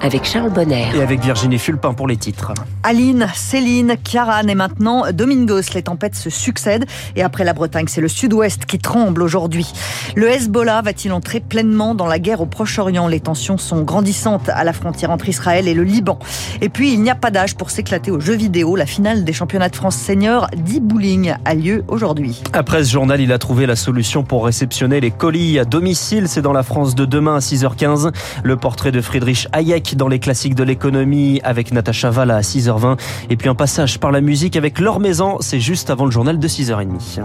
avec Charles Bonner. Et avec Virginie Fulpin pour les titres. Aline, Céline, Kiaran et maintenant Domingos. Les tempêtes se succèdent et après la Bretagne, c'est le sud-ouest qui tremble aujourd'hui. Le Hezbollah va-t-il entrer pleinement dans la guerre au Proche-Orient? Les tensions sont grandissantes à la frontière entre Israël et le Liban. Et puis, il n'y a pas d'âge pour s'éclater aux jeux vidéo. La finale des championnats de France seniors d'e-bowling a lieu aujourd'hui. Après ce journal, il a trouvé la solution pour réceptionner les colis à domicile. C'est dans la France de demain à 6h15. Le portrait de Friedrich Hayek dans les classiques de l'économie avec Natacha Valla à 6h20 et puis un passage par la musique avec Laure Maison, c'est juste avant le journal de 6h30.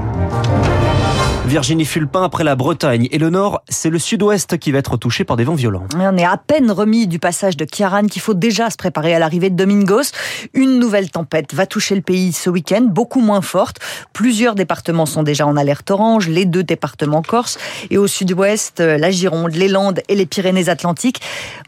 Virginie Fulpin, après la Bretagne et le Nord, c'est le Sud-Ouest qui va être touché par des vents violents. On est à peine remis du passage de Kiaran qu'il faut déjà se préparer à l'arrivée de Domingos. Une nouvelle tempête va toucher le pays ce week-end, beaucoup moins forte. Plusieurs départements sont déjà en alerte orange, les deux départements corse et au Sud-Ouest, la Gironde, les Landes et les Pyrénées-Atlantiques.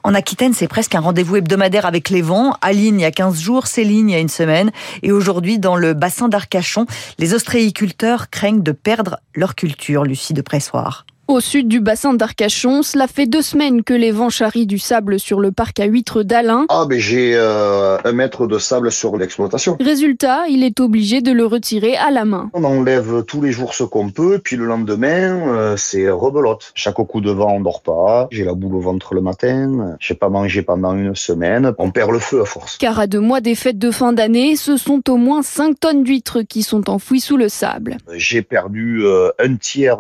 En Aquitaine, c'est presque un rendez-vous hebdomadaire avec les vents. À il y a 15 jours, Céline, il y a une semaine. Et aujourd'hui, dans le bassin d'Arcachon, les ostréiculteurs craignent de perdre leur culture culture, Lucie de Pressoir. Au sud du bassin d'Arcachon, cela fait deux semaines que les vents charrient du sable sur le parc à huîtres d'Alain. Ah, ben j'ai euh, un mètre de sable sur l'exploitation. Résultat, il est obligé de le retirer à la main. On enlève tous les jours ce qu'on peut, puis le lendemain, euh, c'est rebelote. Chaque coup de vent, on dort pas. J'ai la boule au ventre le matin. J'ai pas mangé pendant une semaine. On perd le feu à force. Car à deux mois des fêtes de fin d'année, ce sont au moins 5 tonnes d'huîtres qui sont enfouies sous le sable. J'ai perdu euh, un tiers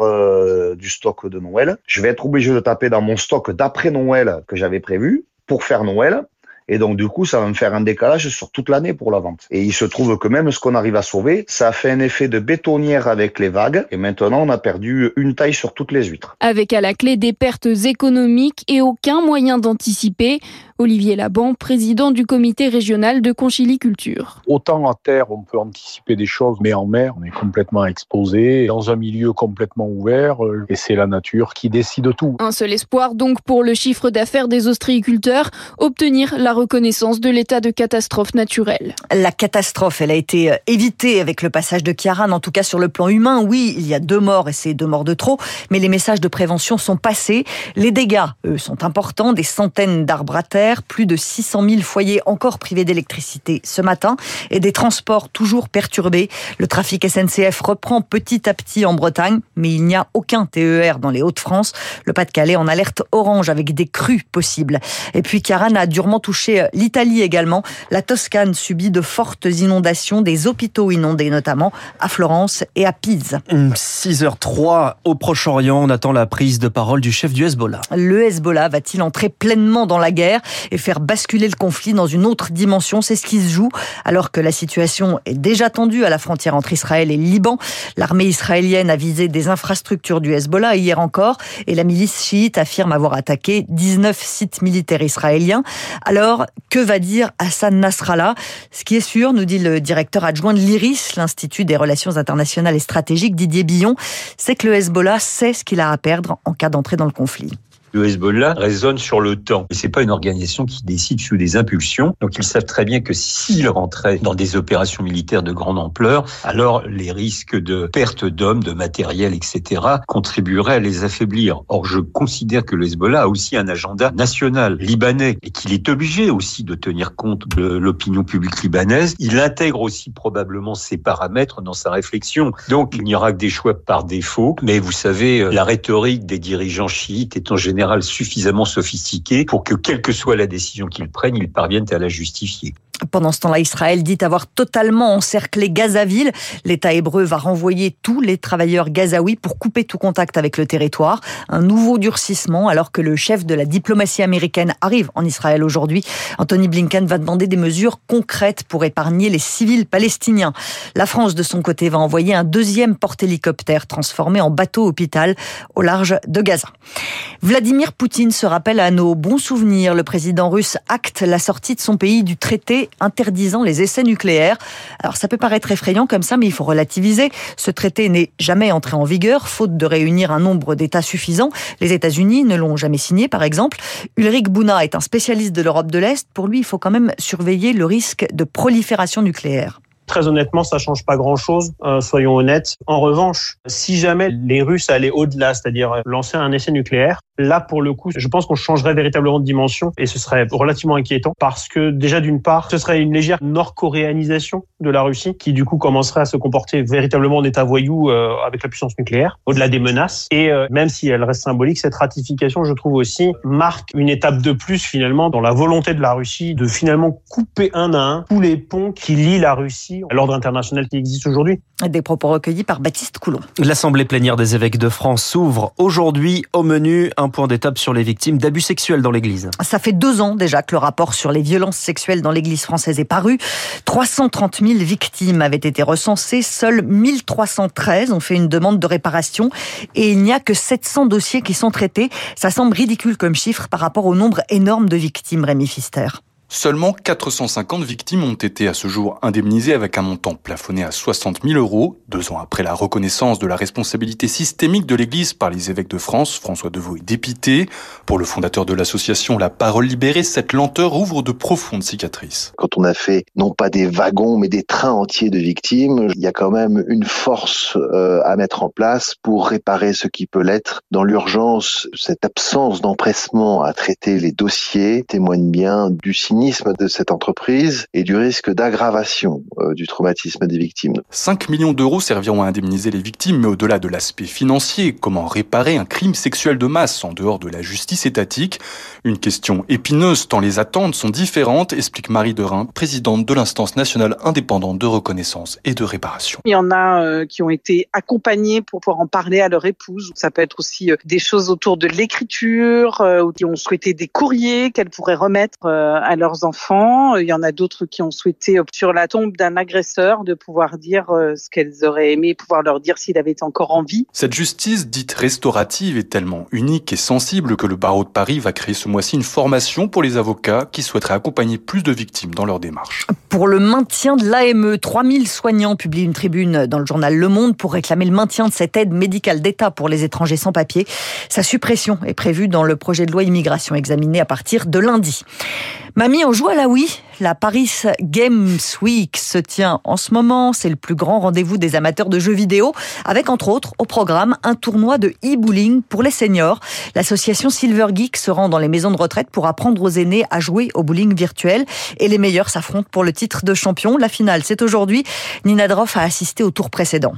du stock de Noël. Je vais être obligé de taper dans mon stock d'après Noël que j'avais prévu pour faire Noël. Et donc, du coup, ça va me faire un décalage sur toute l'année pour la vente. Et il se trouve que même ce qu'on arrive à sauver, ça a fait un effet de bétonnière avec les vagues. Et maintenant, on a perdu une taille sur toutes les huîtres. Avec à la clé des pertes économiques et aucun moyen d'anticiper. Olivier Laban, président du comité régional de conchiliculture. Autant à terre, on peut anticiper des choses, mais en mer, on est complètement exposé, dans un milieu complètement ouvert, euh, et c'est la nature qui décide tout. Un seul espoir donc pour le chiffre d'affaires des ostréiculteurs, obtenir la reconnaissance de l'état de catastrophe naturelle. La catastrophe, elle a été euh, évitée avec le passage de Kiaran, en tout cas sur le plan humain. Oui, il y a deux morts et c'est deux morts de trop, mais les messages de prévention sont passés. Les dégâts, eux, sont importants, des centaines d'arbres à terre plus de 600 000 foyers encore privés d'électricité ce matin et des transports toujours perturbés. Le trafic SNCF reprend petit à petit en Bretagne, mais il n'y a aucun TER dans les Hauts-de-France. Le Pas-de-Calais en alerte orange avec des crues possibles. Et puis Caran a durement touché l'Italie également. La Toscane subit de fortes inondations, des hôpitaux inondés notamment à Florence et à Pise. 6h03 au Proche-Orient, on attend la prise de parole du chef du Hezbollah. Le Hezbollah va-t-il entrer pleinement dans la guerre? Et faire basculer le conflit dans une autre dimension. C'est ce qui se joue alors que la situation est déjà tendue à la frontière entre Israël et le Liban. L'armée israélienne a visé des infrastructures du Hezbollah hier encore et la milice chiite affirme avoir attaqué 19 sites militaires israéliens. Alors, que va dire Hassan Nasrallah? Ce qui est sûr, nous dit le directeur adjoint de l'IRIS, l'Institut des relations internationales et stratégiques, Didier Billon, c'est que le Hezbollah sait ce qu'il a à perdre en cas d'entrée dans le conflit le Hezbollah résonne sur le temps. Et c'est pas une organisation qui décide sous des impulsions. Donc ils savent très bien que s'ils rentraient dans des opérations militaires de grande ampleur, alors les risques de perte d'hommes, de matériel, etc. contribueraient à les affaiblir. Or, je considère que le Hezbollah a aussi un agenda national libanais et qu'il est obligé aussi de tenir compte de l'opinion publique libanaise. Il intègre aussi probablement ces paramètres dans sa réflexion. Donc, il n'y aura que des choix par défaut. Mais vous savez, la rhétorique des dirigeants chiites est en général suffisamment sophistiqué pour que, quelle que soit la décision qu'ils prennent, ils parviennent à la justifier. Pendant ce temps-là, Israël dit avoir totalement encerclé Gazaville. L'État hébreu va renvoyer tous les travailleurs gazaouis pour couper tout contact avec le territoire. Un nouveau durcissement alors que le chef de la diplomatie américaine arrive en Israël aujourd'hui. Anthony Blinken va demander des mesures concrètes pour épargner les civils palestiniens. La France, de son côté, va envoyer un deuxième porte-hélicoptère transformé en bateau-hôpital au large de Gaza. Vladimir Poutine se rappelle à nos bons souvenirs. Le président russe acte la sortie de son pays du traité interdisant les essais nucléaires. Alors ça peut paraître effrayant comme ça, mais il faut relativiser. Ce traité n'est jamais entré en vigueur, faute de réunir un nombre d'États suffisant. Les États-Unis ne l'ont jamais signé, par exemple. Ulrich Bouna est un spécialiste de l'Europe de l'Est. Pour lui, il faut quand même surveiller le risque de prolifération nucléaire. Très honnêtement, ça change pas grand-chose, euh, soyons honnêtes. En revanche, si jamais les Russes allaient au-delà, c'est-à-dire lancer un essai nucléaire, là pour le coup, je pense qu'on changerait véritablement de dimension et ce serait relativement inquiétant parce que déjà d'une part, ce serait une légère nord-coréanisation de la Russie qui du coup commencerait à se comporter véritablement en état voyou euh, avec la puissance nucléaire, au-delà des menaces. Et euh, même si elle reste symbolique, cette ratification, je trouve aussi, marque une étape de plus finalement dans la volonté de la Russie de finalement couper un à un tous les ponts qui lient la Russie à l'ordre international qui existe aujourd'hui. Des propos recueillis par Baptiste Coulon. L'Assemblée plénière des évêques de France s'ouvre aujourd'hui au menu un point d'étape sur les victimes d'abus sexuels dans l'Église. Ça fait deux ans déjà que le rapport sur les violences sexuelles dans l'Église française est paru. 330 000 victimes avaient été recensées, seules 1313 ont fait une demande de réparation et il n'y a que 700 dossiers qui sont traités. Ça semble ridicule comme chiffre par rapport au nombre énorme de victimes, Rémi Fister. Seulement 450 victimes ont été à ce jour indemnisées avec un montant plafonné à 60 000 euros, deux ans après la reconnaissance de la responsabilité systémique de l'Église par les évêques de France, François Deveau est dépité. Pour le fondateur de l'association La Parole Libérée, cette lenteur ouvre de profondes cicatrices. Quand on a fait non pas des wagons mais des trains entiers de victimes, il y a quand même une force euh, à mettre en place pour réparer ce qui peut l'être. Dans l'urgence, cette absence d'empressement à traiter les dossiers témoigne bien du signe de cette entreprise et du risque d'aggravation euh, du traumatisme des victimes. 5 millions d'euros serviront à indemniser les victimes, mais au-delà de l'aspect financier, comment réparer un crime sexuel de masse en dehors de la justice étatique? Une question épineuse tant les attentes sont différentes, explique Marie Derain, présidente de l'instance nationale indépendante de reconnaissance et de réparation. Il y en a euh, qui ont été accompagnés pour pouvoir en parler à leur épouse. Ça peut être aussi euh, des choses autour de l'écriture, ou qui ont souhaité des courriers qu'elles pourraient remettre à leur leurs enfants. Il y en a d'autres qui ont souhaité, sur la tombe d'un agresseur, de pouvoir dire euh, ce qu'elles auraient aimé pouvoir leur dire s'il avait encore envie. Cette justice dite restaurative est tellement unique et sensible que le barreau de Paris va créer ce mois-ci une formation pour les avocats qui souhaiteraient accompagner plus de victimes dans leur démarche. Pour le maintien de l'AME, 3000 soignants publient une tribune dans le journal Le Monde pour réclamer le maintien de cette aide médicale d'État pour les étrangers sans papier. Sa suppression est prévue dans le projet de loi immigration examiné à partir de lundi. Mamie, on joue à la Wii. La Paris Games Week se tient en ce moment. C'est le plus grand rendez-vous des amateurs de jeux vidéo, avec entre autres au programme un tournoi de e-bowling pour les seniors. L'association Silver Geek se rend dans les maisons de retraite pour apprendre aux aînés à jouer au bowling virtuel. Et les meilleurs s'affrontent pour le titre de champion. La finale, c'est aujourd'hui. Nina Droff a assisté au tour précédent.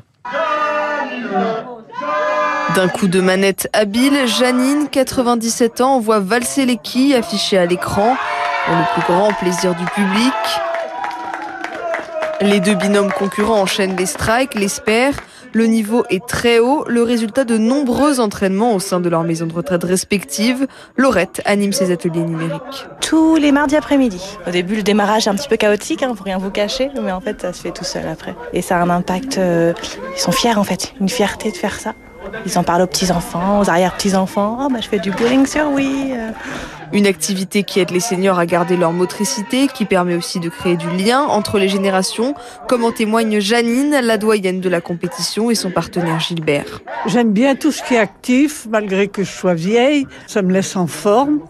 D'un coup de manette habile, Janine, 97 ans, voit valser les quilles affichées à l'écran pour le plus grand plaisir du public. Les deux binômes concurrents enchaînent les strikes, les. Le niveau est très haut, le résultat de nombreux entraînements au sein de leur maison de retraite respective. Laurette anime ses ateliers numériques. Tous les mardis après-midi. Au début, le démarrage est un petit peu chaotique, hein, faut rien vous cacher, mais en fait, ça se fait tout seul après. Et ça a un impact. Euh, ils sont fiers en fait, une fierté de faire ça. Ils en parlent aux petits-enfants, aux arrière-petits-enfants. Oh, bah, je fais du bowling sur oui. Une activité qui aide les seniors à garder leur motricité, qui permet aussi de créer du lien entre les générations, comme en témoigne Janine, la doyenne de la compétition, et son partenaire Gilbert. J'aime bien tout ce qui est actif, malgré que je sois vieille. Ça me laisse en forme.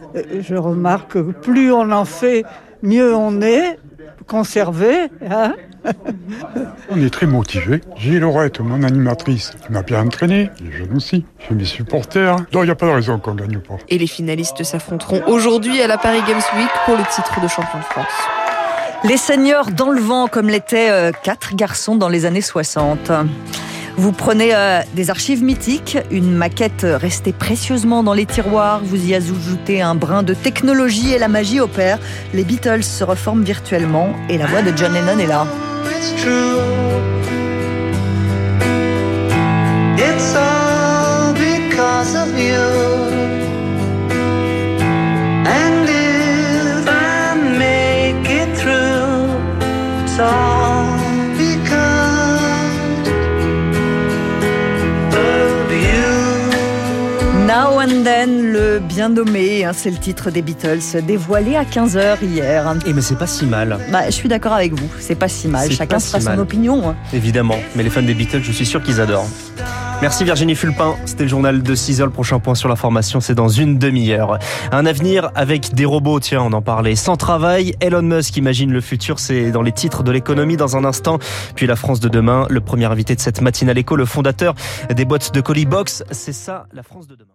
Je remarque que plus on en fait, mieux on est conservé. Hein on est très motivés. J'ai Laurette, mon animatrice, qui m'a bien entraîné, les jeunes aussi. J'ai mes supporters. Donc il n'y a pas de raison qu'on ne gagne pas. Et les finalistes s'affronteront aujourd'hui à la Paris Games Week pour le titre de champion de France. Les seigneurs dans le vent, comme l'étaient euh, quatre garçons dans les années 60. Vous prenez euh, des archives mythiques, une maquette restée précieusement dans les tiroirs, vous y ajoutez un brin de technologie et la magie opère. Les Beatles se reforment virtuellement et la voix de John Lennon est là. Now and Then, le bien nommé, hein, c'est le titre des Beatles, dévoilé à 15h hier. Et mais c'est pas si mal. Bah, je suis d'accord avec vous, c'est pas si mal. Chacun pas se fera si son opinion. hein. Évidemment, mais les fans des Beatles, je suis sûr qu'ils adorent. Merci Virginie Fulpin. C'était le journal de 6 heures. Le prochain point sur la formation, c'est dans une demi-heure. Un avenir avec des robots, tiens, on en parlait. Sans travail, Elon Musk imagine le futur, c'est dans les titres de l'économie dans un instant. Puis la France de demain, le premier invité de cette matinale éco, le fondateur des boîtes de colis box. C'est ça, la France de demain.